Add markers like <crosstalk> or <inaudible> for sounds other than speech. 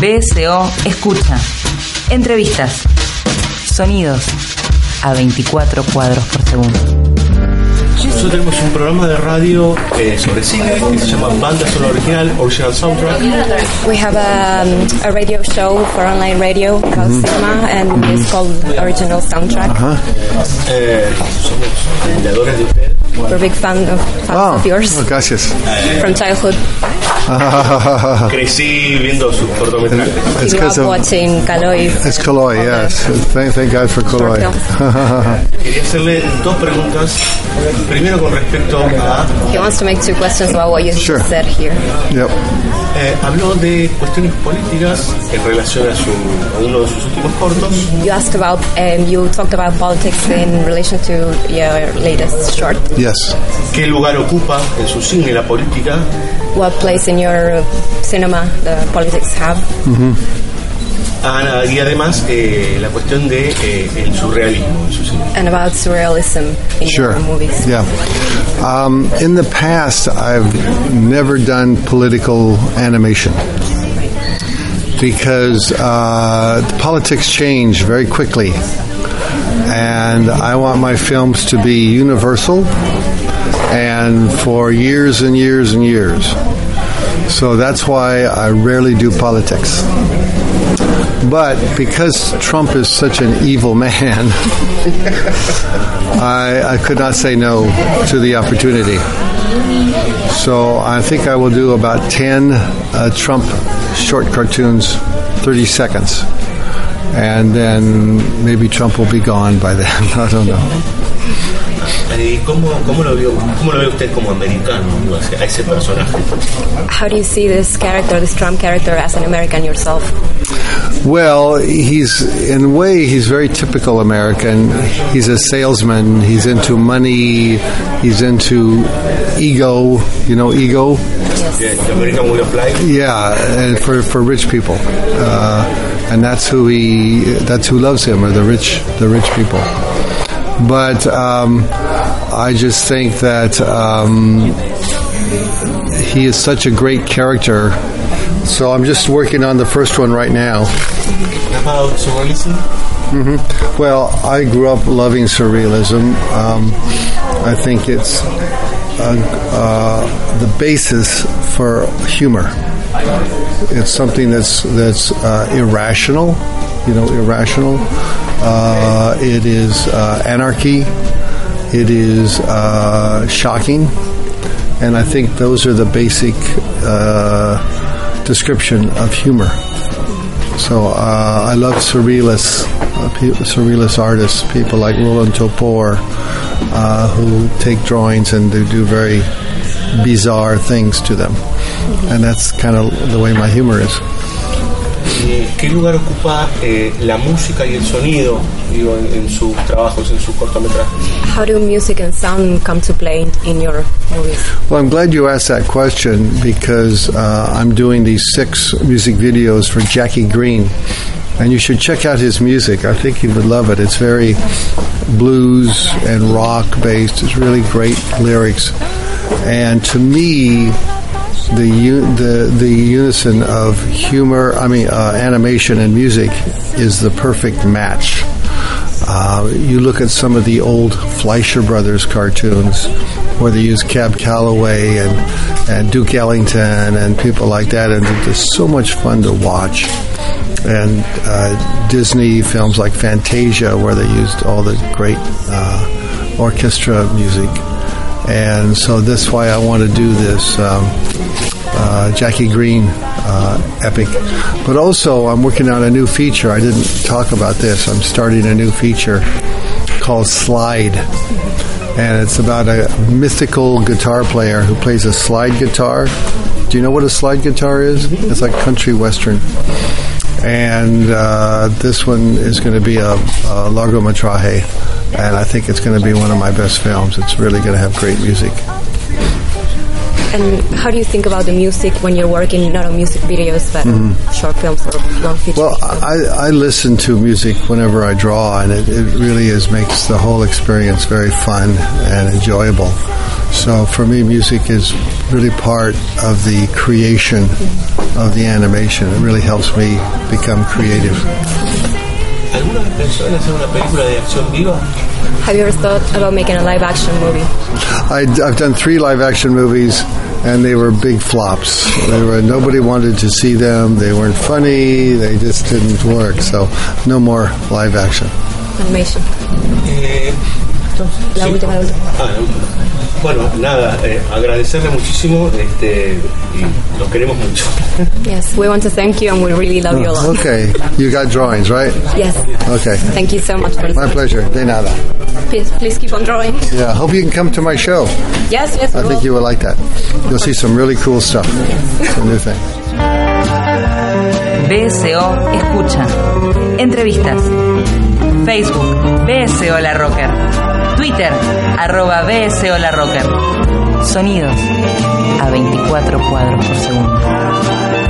BSO Escucha. Entrevistas. Sonidos a 24 cuadros por segundo. Nosotros tenemos un programa de radio eh, sobre cine que se llama Banda Sonora Original, Original Soundtrack. We have a, um, a radio show for online radio called Cinema, and it's called Original Soundtrack. Eh, somos admiradores de usted. We're big fan of, fans Oh, of yours oh, gracias. from childhood. <laughs> Crecí viendo sus cortometrajes. It's Grew because up of watching Kaloy. it's Kaloy, yes. Thank, thank God for Kaloy. <laughs> Quería hacerle dos preguntas. Primero con respecto a... He wants to make two questions about what you Sure. said here. yep. eh, habló de cuestiones políticas en relación a, su, a uno de sus últimos cortos. You asked about, um, you talked about politics in relation to your latest short. Yes. ¿Qué lugar ocupa en su cine la política? What place in your cinema the politics have? Ah, y además eh, la cuestión de eh, el surrealismo en su cine. And about surrealism in Sure. your movies. Yeah. Um, in the past, I've never done political animation because uh, the politics change very quickly. And I want my films to be universal and for years and years and years. So that's why I rarely do politics. But because Trump is such an evil man, <laughs> I, I could not say no to the opportunity. So I think I will do about 10 uh, Trump short cartoons, 30 seconds. And then maybe Trump will be gone by then. <laughs> I don't know. ¿Y cómo, cómo, lo vio, cómo lo ve usted como americano a ese- personaje? How do you see this character, this Trump character, as an American yourself? Well, he's in a way he's very typical American. He's a salesman. He's into money. He's into ego. You know, ego. The the American Way of Life. Yeah, and for for rich people, uh, and that's who he that's who loves him are the rich the rich people. But um, I just think that um, he is such a great character. So I'm just working on the first one right now. About surrealism. Well, I grew up loving surrealism. Um, I think it's uh, uh, the basis for humor. It's something that's that's uh, irrational, you know, irrational. Uh, it is uh, anarchy. It is uh, shocking, and I think those are the basic uh, description of humor. So uh, I love surrealists, uh, surrealist artists, people like Roland Topor, uh, who take drawings and they do very bizarre things to them, and that's kind of the way my humor is. Eh, ¿Qué lugar ocupa eh, la música y el sonido digo, en, en sus trabajos, en sus cortometrajes? How do music and sound come to play in, in your movies? Well, I'm glad you asked that question because uh, I'm doing these six music videos for Jackie Greene. And you should check out his music. I think you would love it. It's very blues and rock based. It's really great lyrics. And to me, the the the unison of humor, I mean uh, animation and music, is the perfect match. Uh, you look at some of the old Fleischer Brothers cartoons, where they use Cab Calloway and and Duke Ellington and people like that, and they're so much fun to watch. And uh, Disney films like Fantasia, where they used all the great uh, orchestra music. And so that's why I want to do this um, uh, Jackie Greene uh, epic. But also, I'm working on a new feature. I didn't talk about this. I'm starting a new feature called Slide. And it's about a mythical guitar player who plays a slide guitar. Do you know what a slide guitar is? It's like country western. And uh, this one is going to be a, a largometraje. And I think it's going to be one of my best films. It's really going to have great music. And how do you think about the music when you're working not on music videos but short films or long features? Well, I, I listen to music whenever I draw, and it, it really is makes the whole experience very fun and enjoyable. So for me, music is really part of the creation of the animation. It really helps me become creative. ¿Alguna pensó en hacer una película de acción viva? Have you ever thought about making a live action movie? I, I've done three live action movies, and they were big flops. They were nobody wanted to see them. They weren't funny. They just didn't work. So no more live action. Animation. Eh, La sí. última, la última. Ah, la última. Bueno, nada, eh, agradecerle muchísimo este, y los queremos mucho. Yes, we want to thank you and we really love you a lot. Okay, you got drawings, right? Yes. Okay, Thank you so much for my pleasure. De nada. Please, please keep on drawing. Yeah, hope you can come to my show. Yes, yes, we I think will. you would like that. You'll see some really cool stuff. Some new things. BSO Escucha. Entrevistas. Facebook, BSO La Rocker. Twitter, arroba BSO Rocker. Sonidos a 24 cuadros por segundo.